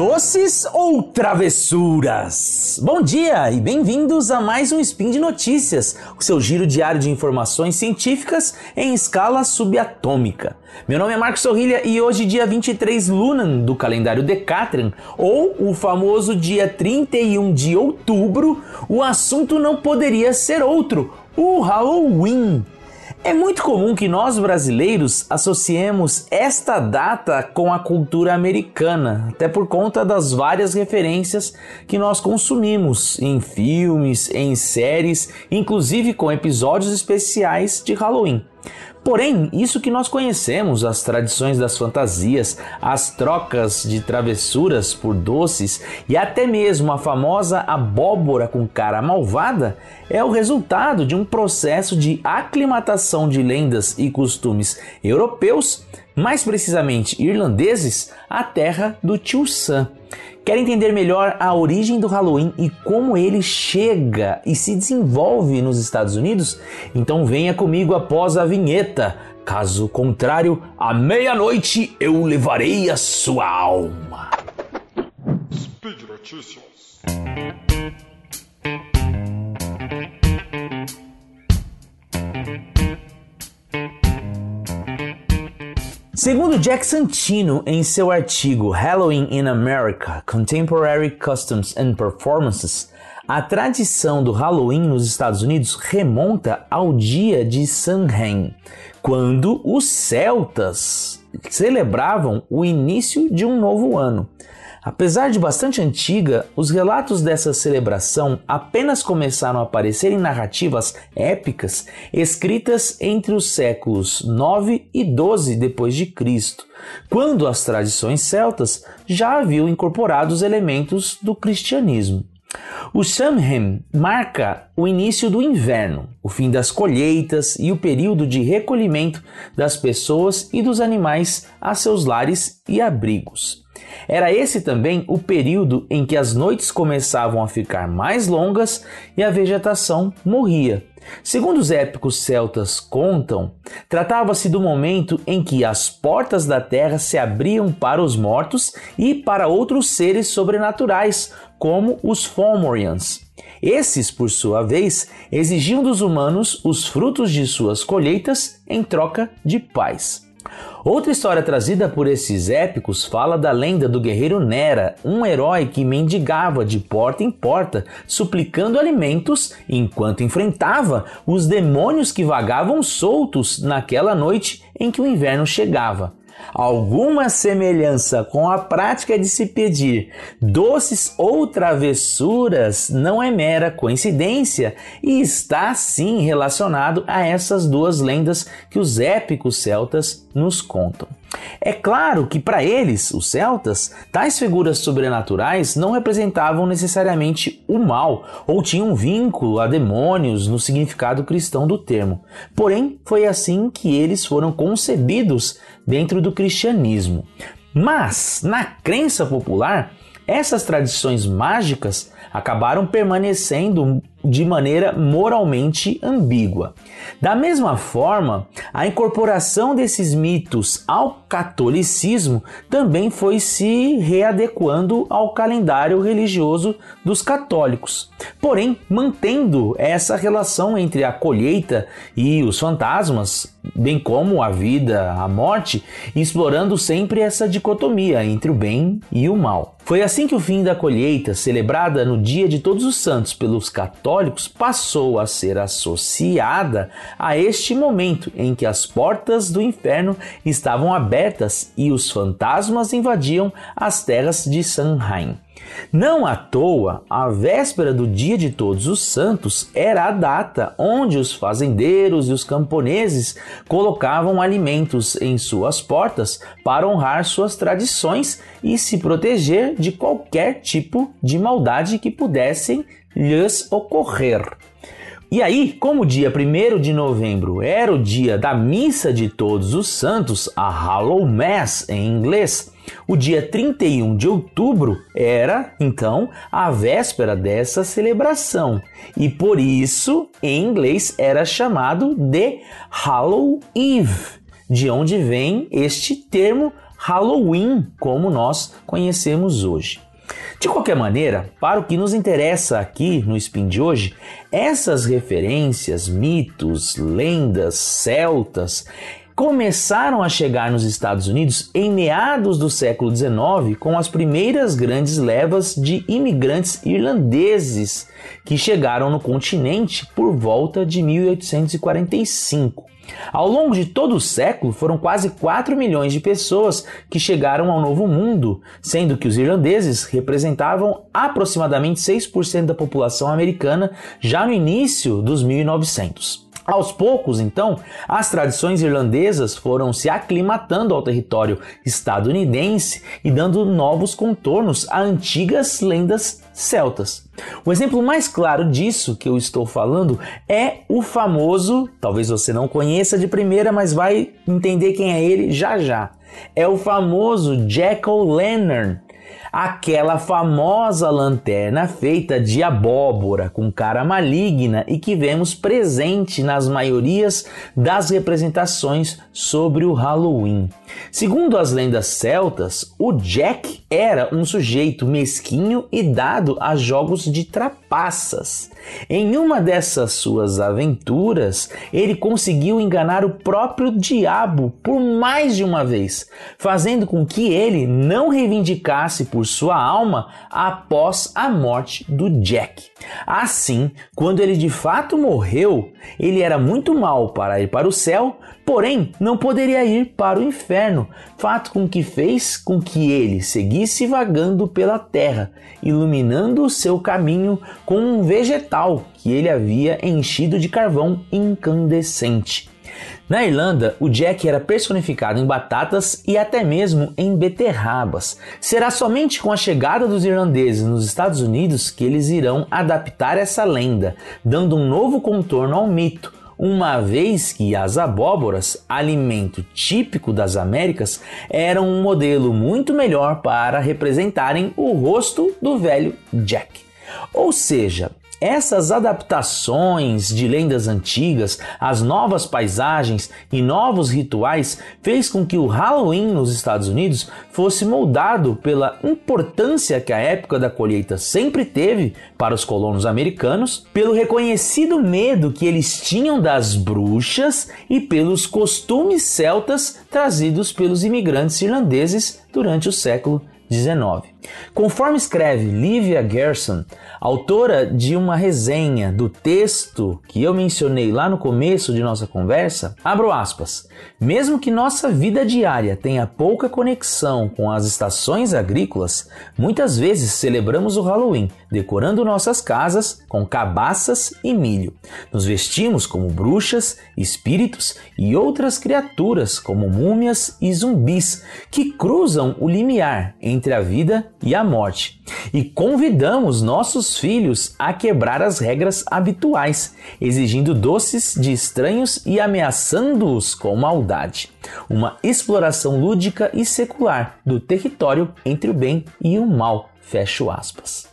Doces ou travessuras? Bom dia e bem-vindos a mais um Spin de Notícias, o seu giro diário de informações científicas em escala subatômica. Meu nome é Marcos Sorrilha e hoje, dia 23 Lunan do calendário Decatrian, ou o famoso dia 31 de outubro, o assunto não poderia ser outro: o Halloween. É muito comum que nós brasileiros associemos esta data com a cultura americana, até por conta das várias referências que nós consumimos em filmes, em séries, inclusive com episódios especiais de Halloween. Porém, isso que nós conhecemos, as tradições das fantasias, as trocas de travessuras por doces e até mesmo a famosa abóbora com cara malvada, é o resultado de um processo de aclimatação de lendas e costumes europeus, mais precisamente irlandeses, à terra do tio Sam. Quer entender melhor a origem do Halloween e como ele chega e se desenvolve nos Estados Unidos? Então venha comigo após a vinheta. Caso contrário, à meia-noite eu levarei a sua alma. Speed Notícias. Segundo Jack Santino, em seu artigo Halloween in America: Contemporary Customs and Performances, a tradição do Halloween nos Estados Unidos remonta ao dia de Samhain, quando os celtas celebravam o início de um novo ano. Apesar de bastante antiga, os relatos dessa celebração apenas começaram a aparecer em narrativas épicas escritas entre os séculos 9 e 12 depois de Cristo, quando as tradições celtas já haviam incorporado os elementos do cristianismo. O Samhain marca o início do inverno, o fim das colheitas e o período de recolhimento das pessoas e dos animais a seus lares e abrigos. Era esse também o período em que as noites começavam a ficar mais longas e a vegetação morria. Segundo os épicos celtas contam, tratava-se do momento em que as portas da terra se abriam para os mortos e para outros seres sobrenaturais, como os Fomorians. Esses, por sua vez, exigiam dos humanos os frutos de suas colheitas em troca de paz. Outra história trazida por esses épicos fala da lenda do guerreiro Nera, um herói que mendigava de porta em porta, suplicando alimentos enquanto enfrentava os demônios que vagavam soltos naquela noite em que o inverno chegava alguma semelhança com a prática de se pedir doces ou travessuras não é mera coincidência e está sim relacionado a essas duas lendas que os épicos celtas nos contam. É claro que para eles, os celtas, tais figuras sobrenaturais não representavam necessariamente o mal ou tinham vínculo a demônios no significado cristão do termo. Porém, foi assim que eles foram concebidos dentro do cristianismo. Mas, na crença popular, essas tradições mágicas acabaram permanecendo de maneira moralmente ambígua. Da mesma forma, a incorporação desses mitos ao catolicismo também foi se readequando ao calendário religioso dos católicos, porém mantendo essa relação entre a colheita e os fantasmas, bem como a vida, a morte, explorando sempre essa dicotomia entre o bem e o mal. Foi assim que o fim da colheita, celebrada no Dia de Todos os Santos pelos católicos, passou a ser associada a este momento em que as portas do inferno estavam abertas e os fantasmas invadiam as terras de Sanheim. Não à toa, a véspera do Dia de Todos os Santos era a data onde os fazendeiros e os camponeses colocavam alimentos em suas portas para honrar suas tradições e se proteger de qualquer tipo de maldade que pudessem lhes ocorrer. E aí, como o dia 1 de novembro era o dia da Missa de Todos os Santos, a Hallow Mass em inglês, o dia 31 de outubro era, então, a véspera dessa celebração. E por isso, em inglês, era chamado de Hallow Eve, de onde vem este termo Halloween como nós conhecemos hoje. De qualquer maneira, para o que nos interessa aqui no Spin de hoje, essas referências, mitos, lendas celtas começaram a chegar nos Estados Unidos em meados do século XIX com as primeiras grandes levas de imigrantes irlandeses que chegaram no continente por volta de 1845. Ao longo de todo o século, foram quase 4 milhões de pessoas que chegaram ao Novo Mundo, sendo que os irlandeses representavam aproximadamente 6% da população americana já no início dos 1900. Aos poucos, então, as tradições irlandesas foram se aclimatando ao território estadunidense e dando novos contornos a antigas lendas celtas. O exemplo mais claro disso que eu estou falando é o famoso, talvez você não conheça de primeira, mas vai entender quem é ele já já. É o famoso Jack O'Lantern, aquela famosa lanterna feita de abóbora com cara maligna e que vemos presente nas maiorias das representações sobre o Halloween. Segundo as lendas celtas, o Jack era um sujeito mesquinho e dado a jogos de trapaças. Em uma dessas suas aventuras, ele conseguiu enganar o próprio diabo por mais de uma vez, fazendo com que ele não reivindicasse por sua alma após a morte do Jack. Assim, quando ele de fato morreu, ele era muito mal para ir para o céu, porém não poderia ir para o inferno, fato com que fez com que ele seguisse vagando pela terra, iluminando o seu caminho com um vegetal que ele havia enchido de carvão incandescente. Na Irlanda, o Jack era personificado em batatas e até mesmo em beterrabas. Será somente com a chegada dos irlandeses nos Estados Unidos que eles irão adaptar essa lenda, dando um novo contorno ao mito, uma vez que as abóboras, alimento típico das Américas, eram um modelo muito melhor para representarem o rosto do velho Jack. Ou seja, essas adaptações de lendas antigas, as novas paisagens e novos rituais fez com que o Halloween nos Estados Unidos fosse moldado pela importância que a época da colheita sempre teve para os colonos americanos, pelo reconhecido medo que eles tinham das bruxas e pelos costumes celtas trazidos pelos imigrantes irlandeses durante o século 19. Conforme escreve Livia Gerson, autora de uma resenha do texto que eu mencionei lá no começo de nossa conversa, abro aspas. Mesmo que nossa vida diária tenha pouca conexão com as estações agrícolas, muitas vezes celebramos o Halloween decorando nossas casas com cabaças e milho. Nos vestimos como bruxas, espíritos e outras criaturas como múmias e zumbis que cruzam o limiar entre a vida e a morte. E convidamos nossos filhos a quebrar as regras habituais, exigindo doces de estranhos e ameaçando-os com maldade. Uma exploração lúdica e secular do território entre o bem e o mal. Fecho aspas.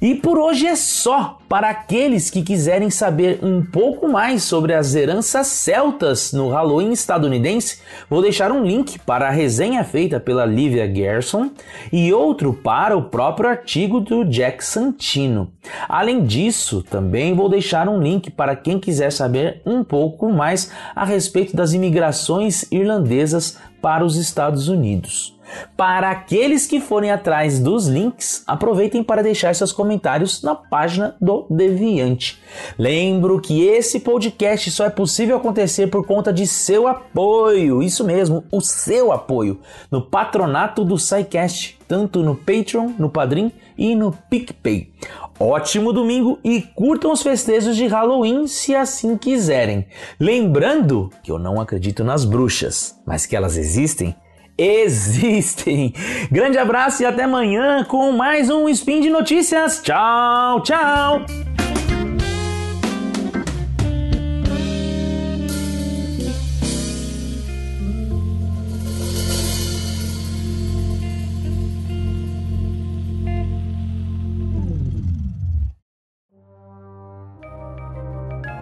E por hoje é só. Para aqueles que quiserem saber um pouco mais sobre as heranças celtas no Halloween estadunidense, vou deixar um link para a resenha feita pela Livia Gerson e outro para o próprio artigo do Jack Santino. Além disso, também vou deixar um link para quem quiser saber um pouco mais a respeito das imigrações irlandesas para os Estados Unidos. Para aqueles que forem atrás dos links, aproveitem para deixar seus comentários na página do Deviante. Lembro que esse podcast só é possível acontecer por conta de seu apoio, isso mesmo, o seu apoio, no patronato do SciCast, tanto no Patreon, no Padrim e no PicPay. Ótimo domingo e curtam os festejos de Halloween se assim quiserem. Lembrando que eu não acredito nas bruxas, mas que elas existem existem. Grande abraço e até amanhã com mais um Spin de Notícias. Tchau, tchau!